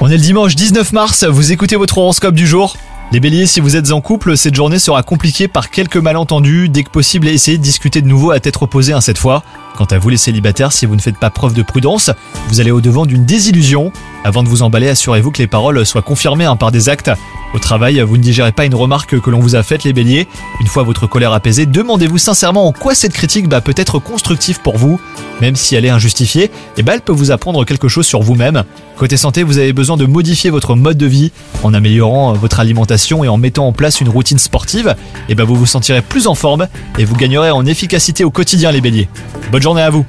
On est le dimanche 19 mars, vous écoutez votre horoscope du jour. Les béliers, si vous êtes en couple, cette journée sera compliquée par quelques malentendus. Dès que possible, essayez de discuter de nouveau à tête reposée hein, cette fois. Quant à vous les célibataires, si vous ne faites pas preuve de prudence, vous allez au-devant d'une désillusion. Avant de vous emballer, assurez-vous que les paroles soient confirmées hein, par des actes. Au travail, vous ne digérez pas une remarque que l'on vous a faite les béliers. Une fois votre colère apaisée, demandez-vous sincèrement en quoi cette critique bah, peut être constructive pour vous. Même si elle est injustifiée, eh ben, elle peut vous apprendre quelque chose sur vous-même. Côté santé, vous avez besoin de modifier votre mode de vie en améliorant votre alimentation et en mettant en place une routine sportive. Et ben, vous vous sentirez plus en forme et vous gagnerez en efficacité au quotidien les béliers. Bonne journée à vous